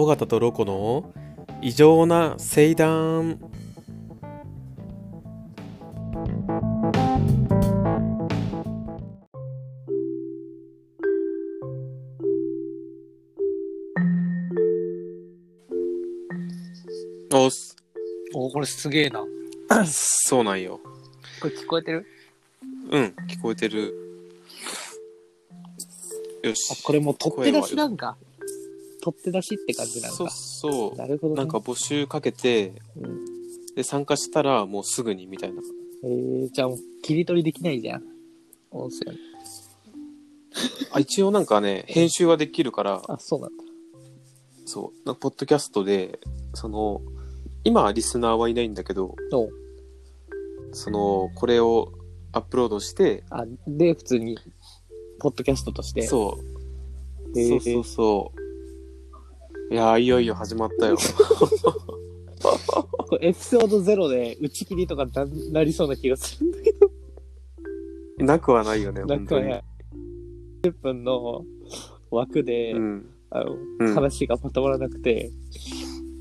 尾形とロコの異常な聖断おっす。おこれすげえな。そうなんよ。これ聞こえてる？うん聞こえてる。よし。あ、これもう取って出しなんか。取って出しって感じなんそうか。そうなるほど、ね。なんか、募集かけてうん、で参加したらもうすぐにみたいなえー、じゃあもう切り取りできないじゃん。音声。あ一応なんかね編集はできるからあ、そうなんだ。そうなんかポッドキャストでその今はリスナーはいないんだけどそのこれをアップロードしてあ、で、普通に、ポッドキャストとして。そうそうそうそういやーいよいよ始まったよ。こ れエピソード0で打ち切りとかななりそうな気がするんだけど。なくはないよねなん本当に。かね、10分の枠で、うん。あの、うん。話がまとまらなくて、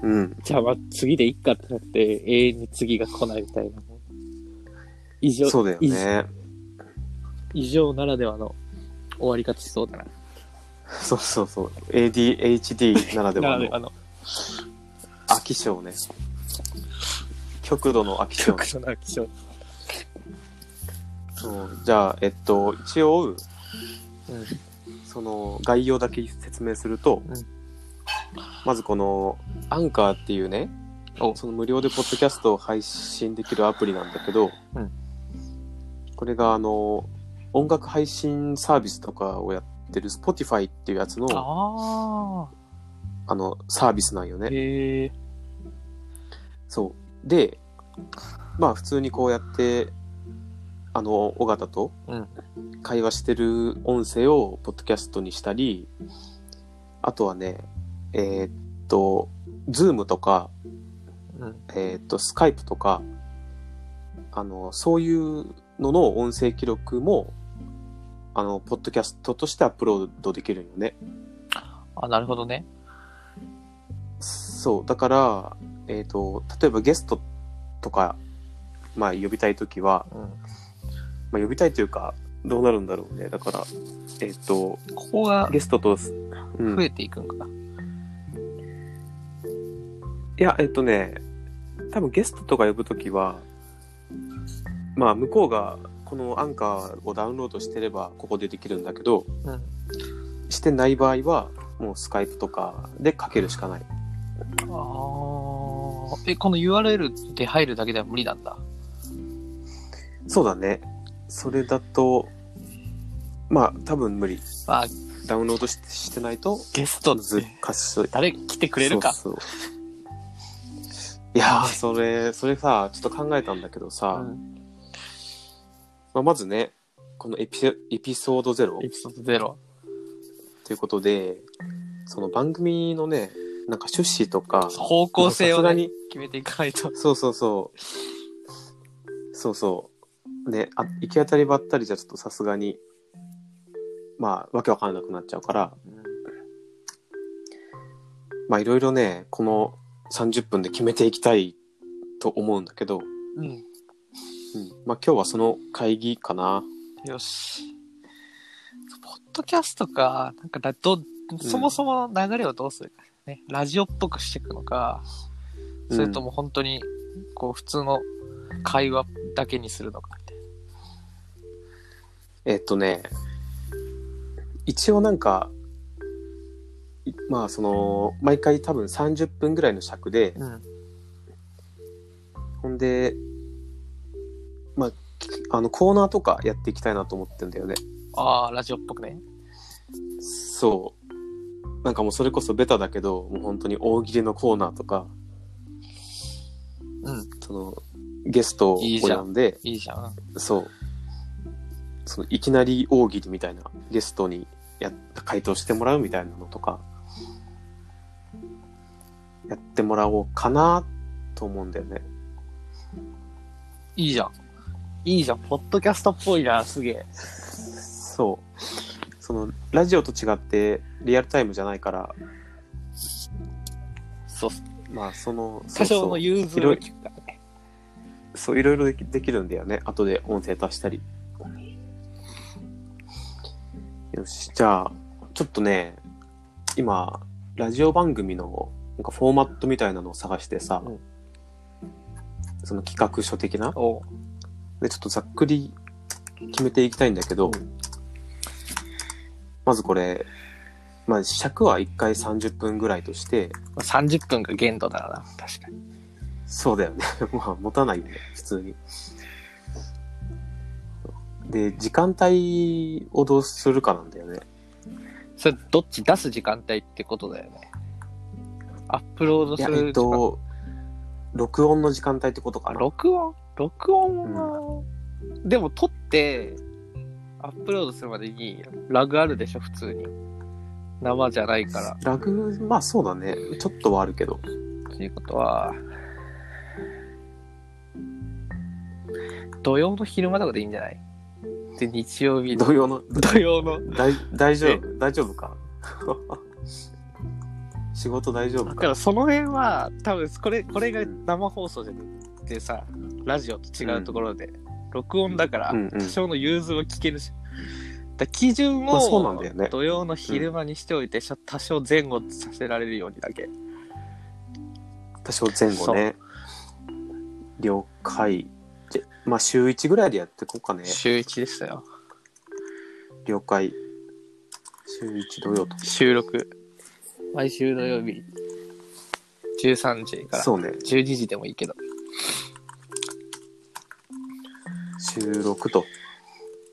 うん。じゃあまあ次でいっかってなって、永遠に次が来ないみたいな。異常、そうだよね。異常ならではの終わり方しそうだな。そうそうそう。ADHD ならではのならではの。飽き性ね。極度の飽き性極度な気象。そう。じゃあえっと一応うん。その概要だけ説明すると、うんまずこのアンカーっていうねお。その無料でポッドキャストを配信できるアプリなんだけど、うん。これがあの音楽配信サービスとかをやってる Spotify っていうやつのああのサービスなんよあ。ね。へえ。そうでまあ普通にこうやってあの尾形とうん会話してる音声をポッドキャストにしたりあとはねえーっと Zoom とかうん。えーっと、スカイプとか、あの、そういうのの音声記録も、あの、ポッドキャストとしてアップロードできるんよね。あ、なるほどね。そう。だから、えーっと、例えばゲストとか、まあ、呼びたいときは、うん。まあ、呼びたいというか、どうなるんだろうね。だから、えーっと、ここがゲストと、うん増えていくんかな。いや、えっとね、多分ゲストとか呼ぶときは、まあ、向こうがこのアンカーをダウンロードしてれば、ここでできるんだけど、うん。してない場合は、もうスカイプとかでかけるしかない。ああ。え、この URL で入るだけでは無理なんだ。そうだね。それだと、まあ、多分無理。まあ、ダウンロードししてないと、ゲストずかしい。誰来てくれるか。そうそういやー、それ、それさ、ちょっと考えたんだけどさ、うんまあ、まずね、このエピエピソード0エピソード0。ということで、その番組のね、なんか趣旨とか、方向性を、ね、決めていかないと。そうそうそう、そうそう、ね、あ行き当たりばったりじゃちょっとさすがに、まあ、わけわかんなくなっちゃうから、まあ、いろいろね、この30分で決めていきたいと思うんだけど、うん。うん、まあ、今日はその会議かな。よし。ポッドキャストか、なんかだ、ど、そもそも流れをどうするか、ね。ラジオっぽくしていくのか、それとも本当に、こう、普通の会話だけにするのかみたいえっとね、一応なんか、いまあその、毎回多分30分ぐらいの尺で、な。うん。ほんで、まあ、きあのコーナーとかやっていきたいなと思ってんだよね。ああ、ラジオっぽくね。そう。なんかもうそれこそベタだけど、もう本当に大喜利のコーナーとか、うん。その、ゲストをいいじゃん呼んで、いいじゃん。そう。そのいきなり大喜利みたいなゲストにや回答してもらうみたいなのとか、やってもらおうかなと思うんだよね。いいじゃん。いいじゃん。ポッドキャストっぽいな、すげえ。そう。その、ラジオと違ってリアルタイムじゃないから、そう、まあ、その、多少の融通が効くからね。そう、いろいろできできるんだよね。後で音声足したり。よし、じゃあ、ちょっとね、今、ラジオ番組のなんかフォーマットみたいなのを探してさ、うんその企画書的なで、ちょっとざっくり決めていきたいんだけど、うんまずこれ、まあ、尺は1回30分ぐらいとして、まあ30分が限度だな、確かに。そうだよね。まあ、持たないよね、普通に。で、時間帯をどうするかなんだよね。それ、どっち出す時間帯ってことだよね。アップロードする時間えっと、録音の時間帯ってことかあな。録音？録音は、でも撮って、アップロードするまでにラグあるでしょ、普通に。生じゃないから。ラグ、まあそうだね。ちょっとはあるけど。ということは、土曜の昼間とかでいいんじゃない？で、日曜日の、同様の、土曜の。大大丈夫？大丈夫か？仕事大丈夫か？だからその辺は、多分これ、これが生放送じゃなくてさ、ラジオと違うところで、録音だから、多少の融通は聞けるし。だ基準まあそうなんをだよね土曜の昼間にしておいて、多少前後させられるようにだけ。多少前後ね。了解。で、まあ週1ぐらいでやっていこうかね。週1でしたよ。了解。週1土曜と。収録。毎週土曜日、13時からそうね。12時でもいいけど。収録と。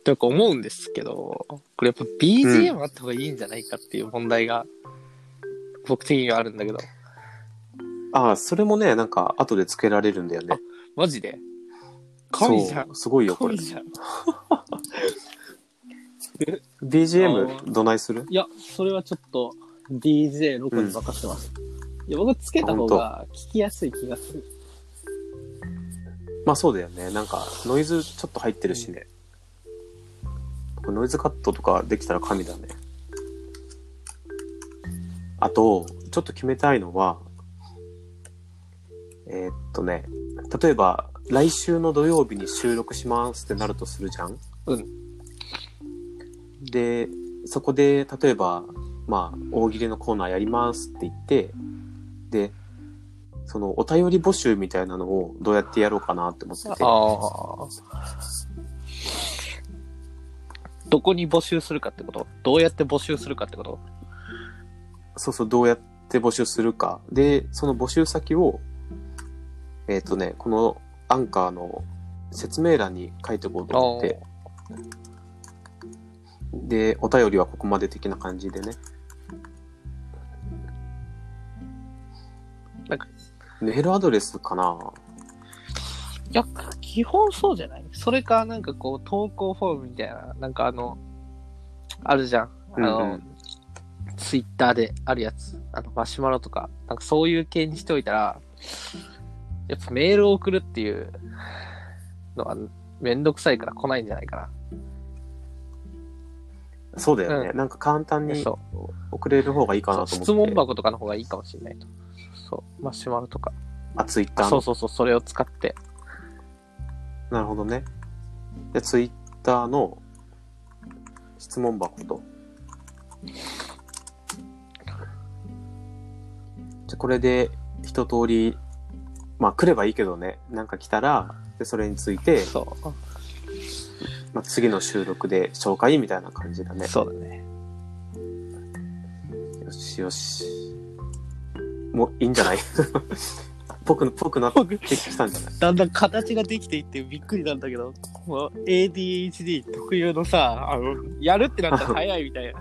とか思うんですけど、これやっぱ BGM あった方がいいんじゃないかっていう問題が、僕的にはあるんだけど。ああ、それもね、なんか後でつけられるんだよね。マジで？神じゃん。すごいよ、これ。BGM どないする？いや、それはちょっと DJ ロコに任せてます。いや、僕つけた方が聞きやすい気がする。まあそうだよね。なんかノイズちょっと入ってるしね。ノイズカットとかできたら神だね。あと、ちょっと決めたいのは、えーっとね、例えば来週の土曜日に収録しますってなるとするじゃん？うん。で、そこで、例えば、まあ、大喜利のコーナーやりますって言って、で、そのお便り募集みたいなのをどうやってやろうかなって思ってて。どこに募集するかってこと？どうやって募集するかってこと？そうそう、どうやって募集するか。で、その募集先を、えっ、とね、このアンカーの説明欄に書いておこうと思って、で、お便りはここまで的な感じでね。メールアドレスかな？いや、基本そうじゃない？それか、なんかこう、投稿フォームみたいな、なんかあの、あるじゃん。あの、うんうんツイッターであるやつ。あの、マシュマロとか、なんかそういう系にしておいたら、やっぱメールを送るっていうのは、めんどくさいから来ないんじゃないかそうだよね。うなんか簡単な。に。送れる方がいいかなと思って。質問箱とかの方がいいかもしれないと。そう。マシュマロとか。あ、ツイッターの。そうそうそう、それを使って。なるほどね。で、ツイッターの質問箱と。じゃ、これで一通り、まあ来ればいいけどね、なんか来たら、で、それについて、そう。まあ、次の収録で紹介みたいな感じだね。そうだね。よしよし。もういいんじゃない？ぽく、ぽくなってきたんじゃない？だんだん形ができていってびっくりなんだけど、もう ADHD 特有のさ、あの、やるってなったら早いみたいな。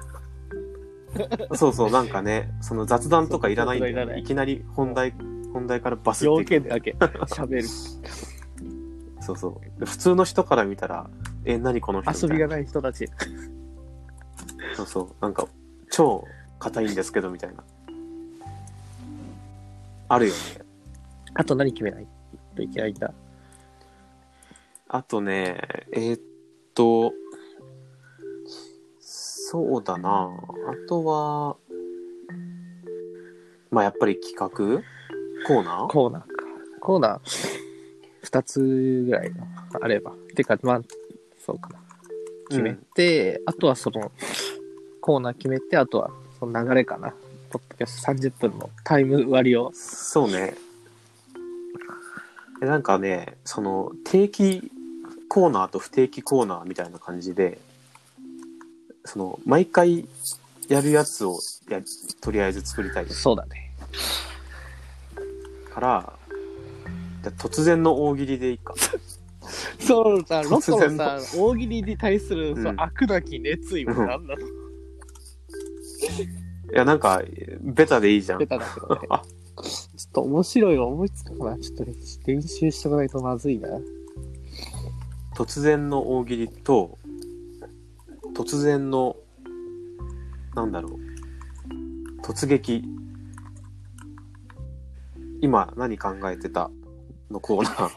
そうそう、なんかね、その雑談とかいらないんだよね。いきなり本題、本題からバス要っていく件だけ喋る。そうそう。普通の人から見たら、え、何この人遊びがない人たち。そうそう。なんか、超硬いんですけど、みたいな。あるよね。あと何決めないといけないんだ。あとね、えーっと、そうだな。あとは、まあやっぱり企画？コーナー？コーナーか。コーナー、二つぐらいあれば。てか、まあ、そうかな。決めて、あとはその、コーナー決めて、あとはその流れかな。ポッドキャスト30分のタイム割を。そうね。えなんかね、その定期コーナーと不定期コーナーみたいな感じで、その毎回やるやつをやとりあえず作りたいそうだね。から、じゃあ突然の大喜利でいいか。そうさ、ロコ突然のさ、大喜利に対する、うん悪なき熱意は何なの、いや、なんか、ベタでいいじゃんベ。タだけどね。ちょっと面白いの思いつくかな。ちょっと練習しとかないとまずいな。突然の大喜利と、突然の、なんだろう、突撃。今何考えてたのコーナー。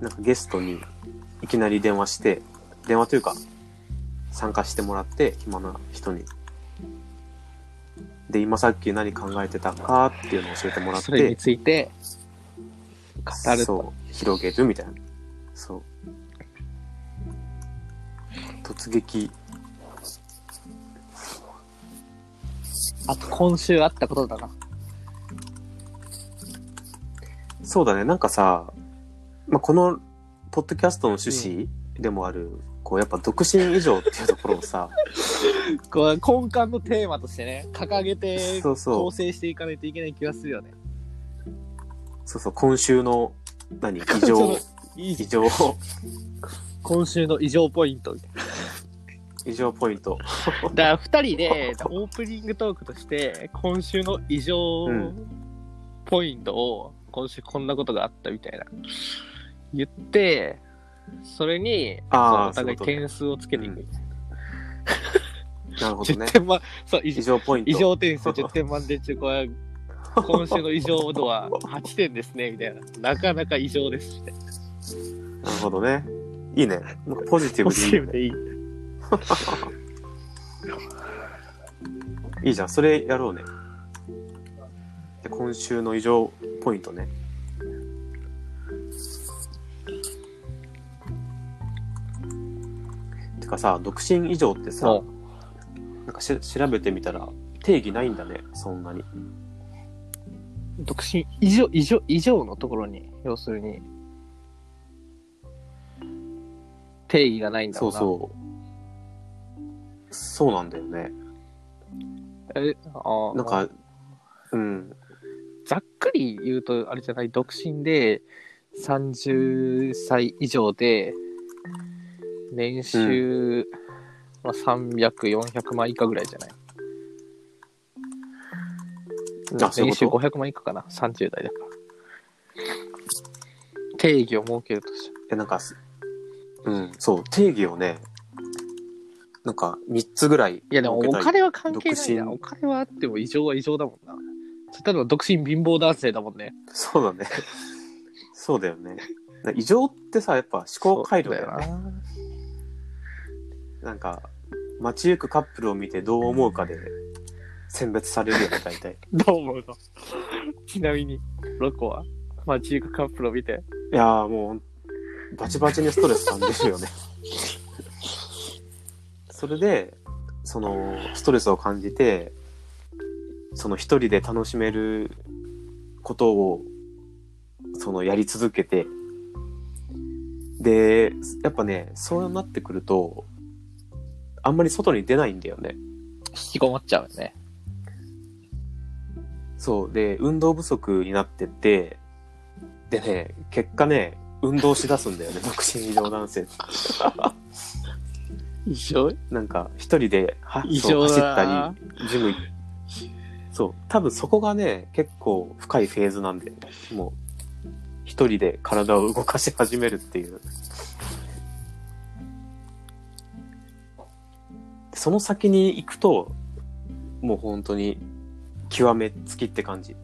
なんかゲストにいきなり電話して、電話というか、参加してもらって、暇な人に。で、今さっき何考えてたかっていうのを教えてもらっそれにて、ついて、語ると。そう、広げるみたいな。そう。突撃。あと今週あったことだな。そうだね、なんかさ、まあ、この、ポッドキャストの趣旨でもある、こう、やっぱ独身以上っていうところをさ、こう根幹のテーマとしてね、掲げてそうそう構成していかないといけない気がするよね。そうそう、今週の、何、異そ常の、いい異常、今週の異常ポイントみたい異常ポイント。な。だから二人でオープニングトークとして、今週の異常うんポイントを、今週こんなことがあったみたいな。言って、それに、あお互い点数をつけていく。なるほどね10。点満、そう、異異常ポイント。異常点数10点満点中、これ、今週の異常度は8点ですね、みたいな。なかなか異常です、みたいな。なるほどね。いいね。ポジティポブでいいよね、ジティブでいい。いいじゃん。それやろうね。で今週の異常ポイントね。かさ、独身以上ってさそ、なんかし調べてみたら定義ないんだね、そんなに。独身、異常、異常、異常のところに、要するに、定義がないんだろそううな。そう。そうなんだよね。え、あなんか、うん。ざっくり言うと、あれじゃない、独身で、30歳以上で、年収、まあ、300、400万以下ぐらいじゃない？あそういう年収こと500万以下かな ?30 代だから。定義を設けるとしえ、なんかす、うん、そう、定義をね、なんか3つぐらい。いやでもお金は関係ないな。独身お金はあっても異常は異常だもんな。例えば独身貧乏男性だもんね。そうだね。そうだよね。な異常ってさ、やっぱ思考回路だよね。なんか、街行くカップルを見てどう思うかで選別されるよね、大体。な。どう思うの？ちなみに、ロコは？街行くカップルを見て？いやーもう、バチバチにストレス感じるよね。それで、その、ストレスを感じて、その一人で楽しめることを、その、やり続けて、で、やっぱね、そうなってくると、あんまり外に出ないんだよね。引きこもっちゃうよね。そう。で、運動不足になってって、でね、結果ね、運動しだすんだよね、独身異常男性。異常？なんか、一人では異そう走ったり、ジム行そう。多分そこがね、結構深いフェーズなんだよね。もう、一人で体を動かし始めるっていう。その先に行くと、もう本当に、極めつきって感じ。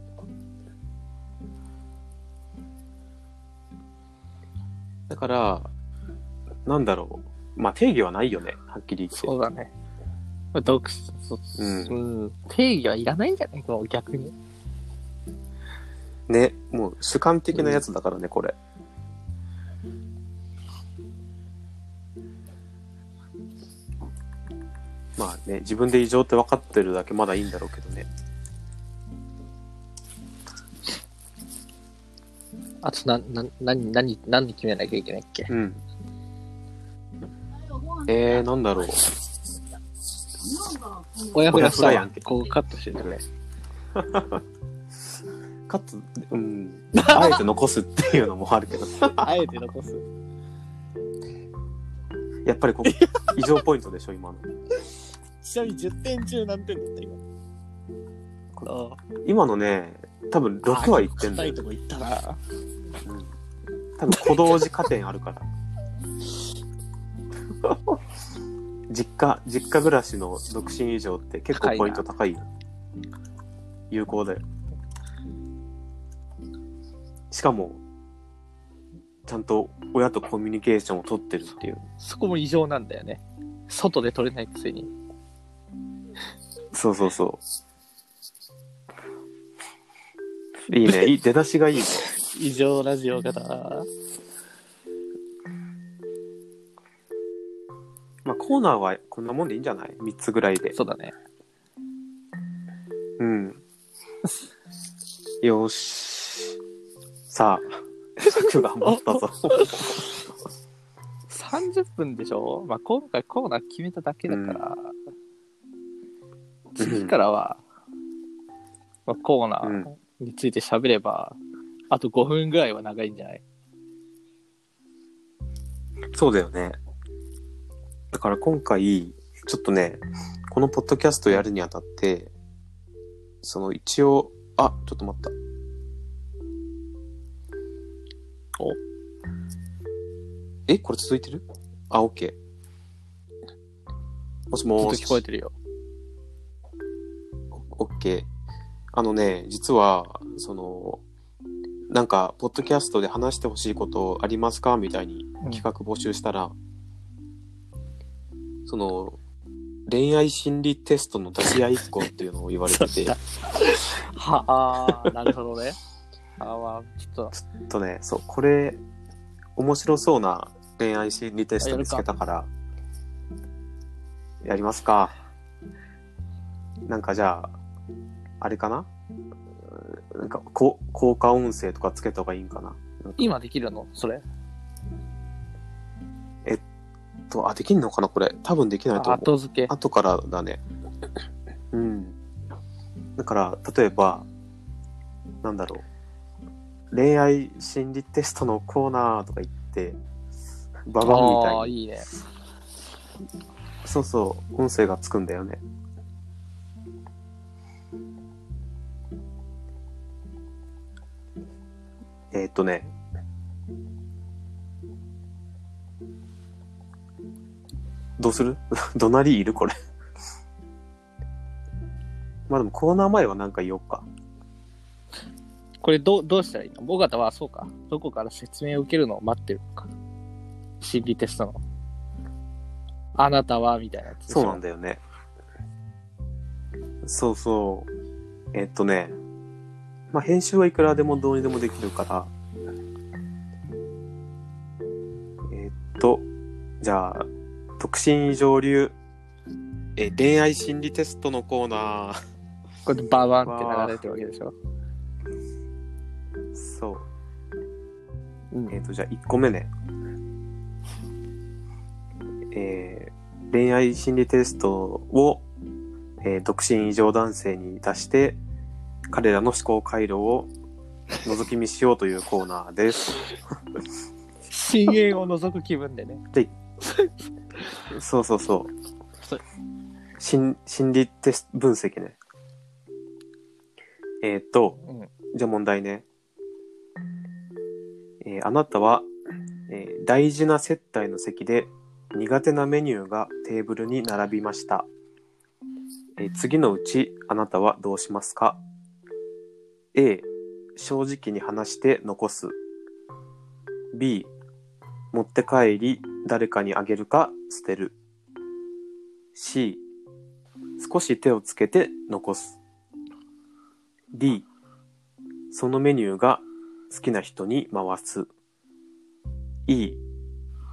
だから、なんだろう。まあ定義はないよね、はっきり言って。そうだね。読書、うんうん。定義はいらないんじゃない？もう逆に。ね、もう主観的なやつだからね、これ。まあね、自分で異常って分かってるだけまだいいんだろうけどね。あと、な、な、なに、なに、何に決めなきゃいけないっけ？うん。えー、なんだろう。親フラや。ここカットしてくれ。かつ、うん。あえて残すっていうのもあるけど。あえて残す。やっぱりここ、異常ポイントでしょ、今の。ちなみに10点中何点だった今。あ今のね、多分6はいってんだよ高い。とこ行ったな。うん多分小同時加点あるから。実家、実家暮らしの独身以上って結構ポイント高いよ。有効だよ。しかも、ちゃんと親とコミュニケーションを取ってるっていう。そこも異常なんだよね。外で取れないくせに。そうそうそう。いいね。いい出だしがいいね。異常ラジオがな。まあコーナーはこんなもんでいいんじゃない ?3 つぐらいで。そうだね。うん。よし。さあ、尺が余ったぞ。30分でしょ？まあ、今回コーナー決めただけだから、次からは、まあ、コーナーについて喋れば、あと5分ぐらいは長いんじゃない？そうだよね。だから今回、ちょっとね、このポッドキャストやるにあたって、その一応、あ、ちょっと待った。おえ、これ続いてる？あ、オッケー。もしずっと。聞こえてるよ。オッケー。あのね、実は、その、なんか、ポッドキャストで話してほしいことありますか？みたいに企画募集したら、その、恋愛心理テストの出し合いっ子っていうのを言われてて、ちょはあ、なるほどね。あまあ、ちょっと、っとね、そう、これ、面白そうな恋愛心理テスト見つけたから、やりますか。なんかじゃあ、あれかな？うんなんか、こ効果音声とかつけた方がいいんかな？今できるの？それ？と、あ、できんのかなこれ？多分できないと思う。後付け。後からだね。うん。だから、例えば、なんだろう。恋愛心理テストのコーナーとか言って、ババンみたいああ、に。いいね。そうそう、音声がつくんだよね。えーっとね。どうする？どなりいるこれ？まあでもコーナー前はなんか言おうか。これどう、どうしたらいいの？尾形はそうか。どこから説明を受けるのを待ってるのか。心理テストの。あなたはみたいなやつそうなんだよね。そうそう。えっとね。まあ、編集はいくらでもどうにでもできるから。えっと、じゃあ、独身上流、え、恋愛心理テストのコーナー。これでババンって流れてるわけでしょ？そう。うんえっ、と、じゃあ1個目ね。えー恋愛心理テストを、えー独身異常男性に出して、彼らの思考回路を覗き見しようというコーナーです。深淵を覗く気分でね。そうそうそうそう。心心理テスト分析ね。えっ、と、うん。じゃあ問題ね。えーあなたは、えー大事な接待の席で苦手なメニューがテーブルに並びました。えー次のうちあなたはどうしますか？?A、正直に話して残す。B、持って帰り誰かにあげるか捨てる。C、少し手をつけて残す。D、そのメニューが好きな人に回す。E、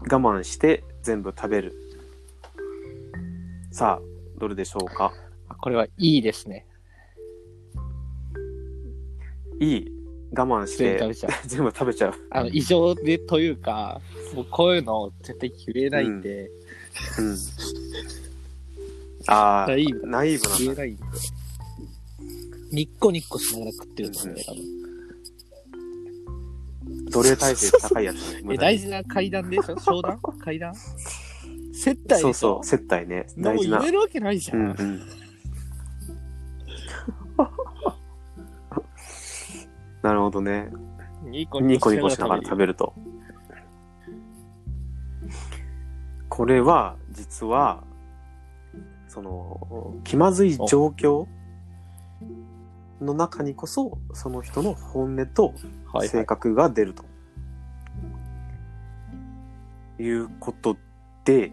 我慢して全部食べる。さあ、どれでしょうか？これはいいですね。E、我慢して全部食べちゃう。全部食べちゃう。あの、異常でというか、もうこういうの絶対言えないんで、うん。ああ、ナイーブナイーブなんだ。ないんで。ニッコニッコしながら食ってるんで、多分。奴隷体制高いやつね。え、大事な階段でしょ？商談？階段？接待そうそう、接待ね。大事なもう言え。るわけないじゃ。うんんうん。なるほどね。ニコニコニコしながら食べると。これは、実は、その、気まずい状況の中にこそ、その人の本音とはい、はい。性格が出ると。いうことで、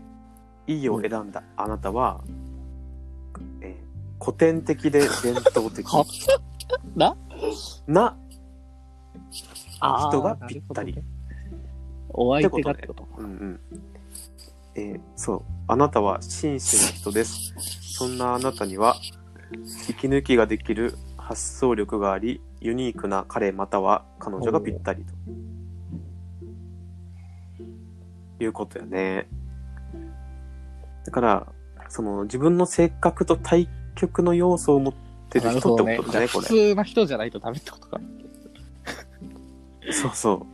いいを選んだあなたは、えー古典的で伝統的は？な？な、人がぴったりお相手がってことうんうんえーそう、あなたは真摯な人です。そんなあなたには、息抜きができる発想力があり、ユニークな彼または彼女がぴったりと。いうことやね。だから、その自分の性格と対極の要素を持ってる人ってことだね、こ普通な人じゃないとダメってことか。れ。そうそ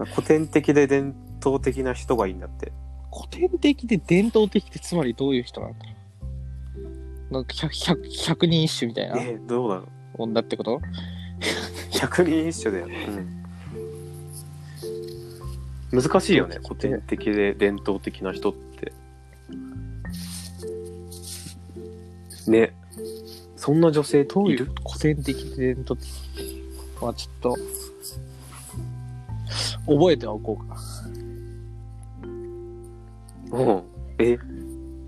う。古典的で伝統的な人がいいんだって。古典的で伝統的ってつまりどういう人なんだ？なんか百百百人一首みたいなえーどうだろう女ってこと？百人一首だよ。うん。難しいよね、古典的で伝統的な人って。ね。そんな女性どういういる古典的で伝統？的まあちょっと、覚えてはおこうか。うん。え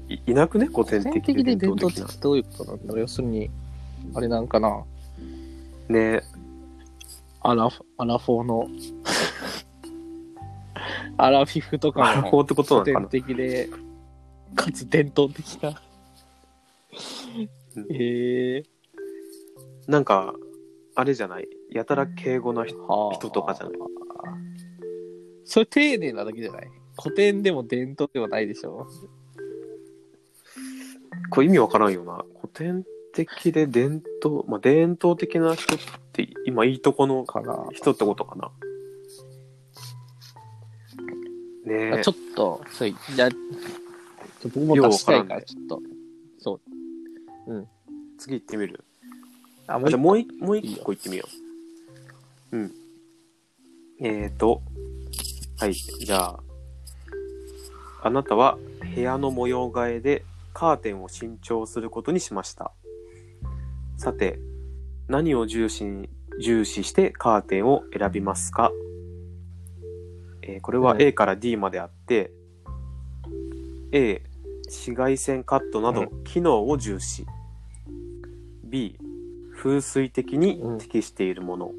いいなくね？古典的的で伝で伝統的な統的って。どういうことなんだろう要するに、あれなんかなねアラフ、アラフォーの、アラフィフとかのアラフォーってことな古のかな？典的で、かつ伝統的な。うんへえなんか、あれじゃない？やたら敬語な人。はあ人とかじゃない？それ丁寧なだけじゃない？古典でも伝統でもないでしょ？これ意味わからんよな。古典的で伝統、まあ、伝統的な人って今いいとこの。人ってことかな。ねえちょっと、そういや、僕も出したいから、ちょっと。そう。次行ってみる。あ、もう一個行ってみよう。うん。えーと、はい、じゃあ、あなたは部屋の模様替えでカーテンを新調することにしました。さて、何を重視に重視してカーテンを選びますか、えーこれはうん A から D まであって、A、紫外線カットなど機能を重視。B、風水的に適しているもの。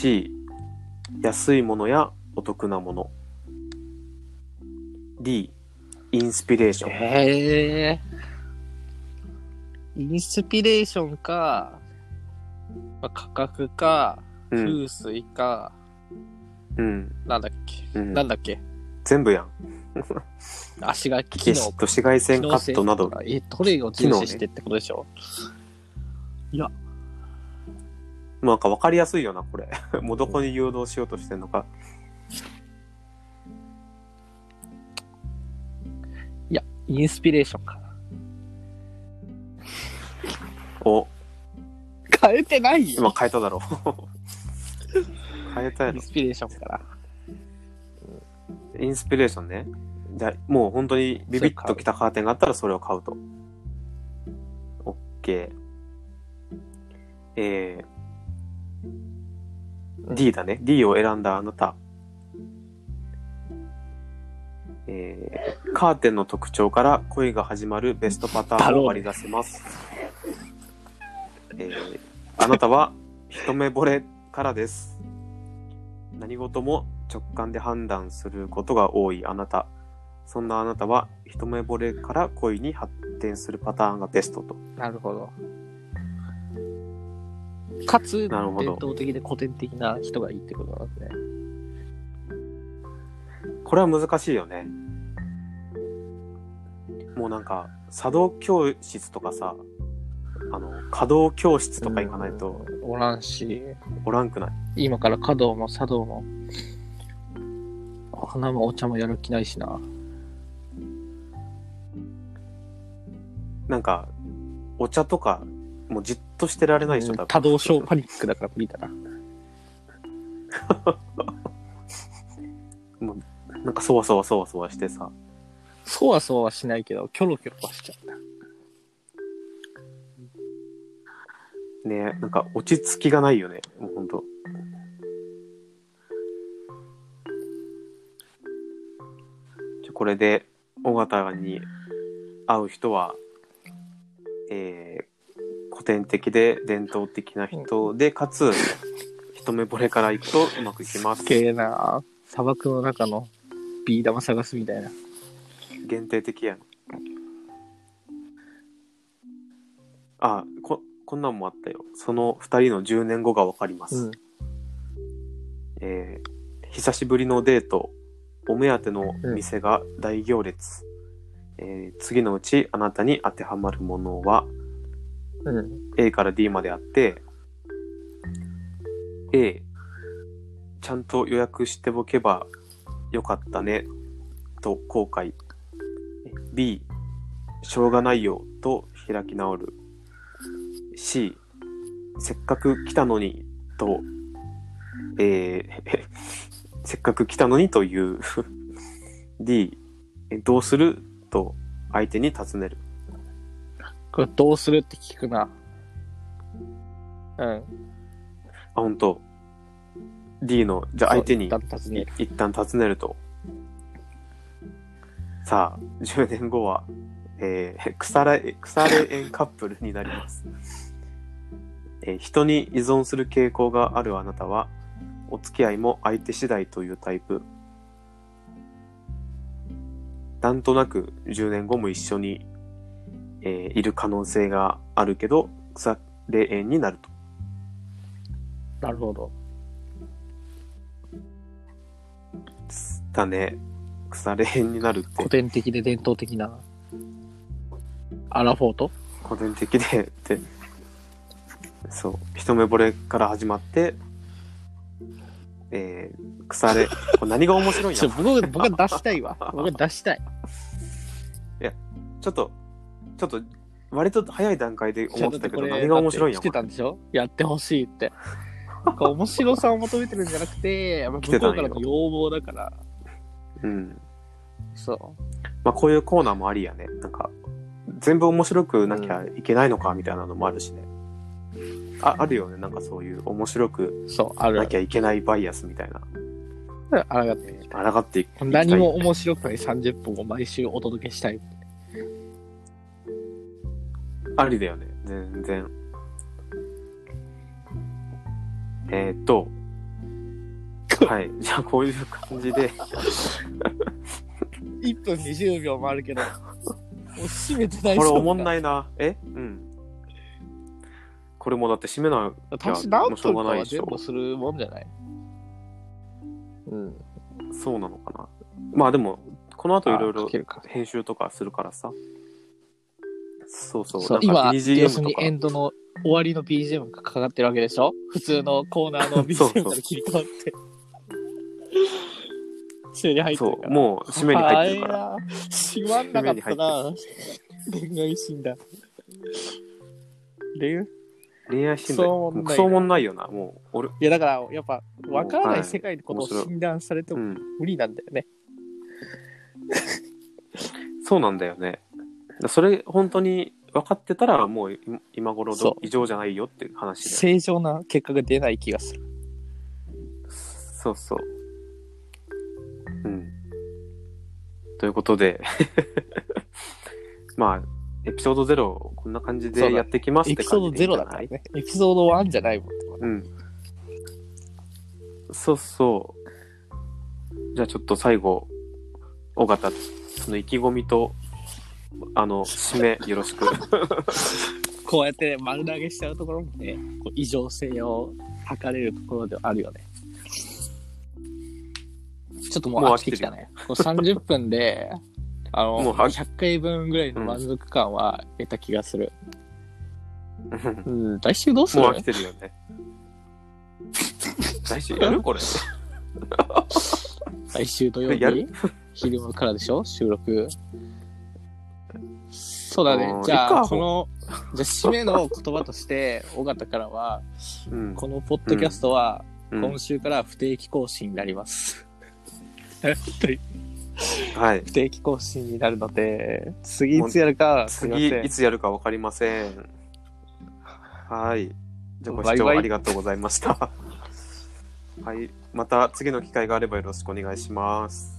C、安いものやお得なもの。D、インスピレーション。へえ。インスピレーションか、まあ、価格か、うん。風水か、うん。なんだっけ、うんなんだっけ？全部やん。足が機能と紫外線カットなどえ、どれを重視してってことでしょ？なんか分かりやすいよな、これ。もうどこに誘導しようとしてんのか。いや、インスピレーションかな。お、変えてないよ。今変えただろう。変えたやろイン。スピレーションから。インスピレーションね。じゃあ、もう本当にビビッときたカーテンがあったらそれを買うと。オッケー。えー、D だね。D を選んだあなた。えーカーテンの特徴から恋が始まるベストパターンを割り出せます。えーあなたは一目惚れからです。何事も直感で判断することが多いあなた。そんなあなたは一目惚れから恋に発展するパターンがベストと。なるほど。かつ、伝統的で古典的な人がいいってことなんですね。これは難しいよね。もうなんか、茶道教室とかさ、あの、華道教室とか行かないとうん。おらんし、おらんくない？今から華道も茶道も、お花もお茶もやる気ないしな。なんか、お茶とか、もうじっとしてられないでしょ、多分多動症パニックだから無理だな。なんかそわそわそわそわしてさ、そわそわしないけど、キョロキョロはしちゃうな。ね、なんか落ち着きがないよね、もうほんと。じゃこれで、尾形に会う人は、えー古典的で伝統的な人で、かつ、一目惚れから行くとうまくいきます。けえな砂漠の中のビー玉探すみたいな。限定的やな。あ、こ、こんなんもあったよ。その二人の10年後がわかります。うん。えー久しぶりのデート、お目当ての店が大行列。えー次のうちあなたに当てはまるものはうん。A から D まであって、A、ちゃんと予約しておけばよかったね、と後悔。B、しょうがないよ、と開き直る。C、せっかく来たのに、と、えー せっかく来たのにという。D、どうする？と相手に尋ねる。これどうするって聞くな。うん。あ、本当 D の、じゃあ相手に一旦尋ねる。と。さあ、10年後は、えー、腐れ、腐れ縁カップルになります。えー人に依存する傾向があるあなたは、お付き合いも相手次第というタイプ。なんとなく10年後も一緒に、えーいる可能性があるけど、腐れ縁になると。なるほど。だね。腐れ縁になるって古。典的で伝統的な。アラフォート？古典的でってそう一目惚れから始まってえー、腐れこれ何が面白いんや？僕、僕は出したいわ。僕は出したい。ちょっとちょっと割と早い段階で思ってたけど何が面白いんやだって来てたんでしょ？やってほしいって。なんか面白さを求めてるんじゃなくて、向こうからの要望だから。うんそう。まあこういうコーナーもありやねなんか全部面白くなきゃいけないのかみたいなのもあるしね、ああるよねなんかそういう面白くそう、あるあなきゃいけないバイアスみたいなる。あらがって。抗っていきたい何も面白くない30分を毎週お届けしたい。ありだよね、全然。えーっと、はい。じゃあ、こういう感じで、1分20秒もあるけど、もう閉めてないこれおもんい。ないな。え？うん。これもだって締めなきゃしょうがないでしょ。するもんじゃないうん。そうなのかな。まあでも、この後いろいあろ編集とかするからさ。そうそう。そう今、要 BGM するにエンドの終わりの BGM がかかってるわけでしょ？普通のコーナーのそう BGM から切り替わって。締めに入ってそう、るから。もう締めに入ってるから。ら。閉まんなかったな。恋愛シーンだ。恋愛恋愛シーンだよ。クソおもんないよな。もう、俺、いや、だから、やっぱ、わからなはいい世界のことを診断されてもうん。無理なんだよね。そうなんだよね。それ、本当に分かってたら、もうい今頃そうど異常じゃないよっていう話で。正常な結果が出ない気がする。そうそう。うん。ということで、まあ、エピソード0、こんな感じでやってきますってエピソード0感じでいいんじゃない？だからね。エピソード1じゃないもん。うん。そうそう。じゃあちょっと最後、尾形、その意気込みと、あの、締めよろしく。こうやって丸投げしちゃうところもね、こう異常性を測れるところではあるよね。ちょっともう飽きてきたね。こう30分で、あの、もう飽き100回分ぐらいの満足感は得た気がする。うん、来週どうする？もう飽きてるよね。来週やる？これ。来週土曜や日昼間からでしょ？収録。そうだねう。んじゃあ、この、じゃあ締めの言葉として、尾形からは、うん。このポッドキャストは、うん今週から不定期更新になります。はい。不定期更新になるので、次いつやるか、次いつやるかわかりません。はい。じゃあご視バイバイ聴ありがとうございました。はい。また次の機会があればよろしくお願いします。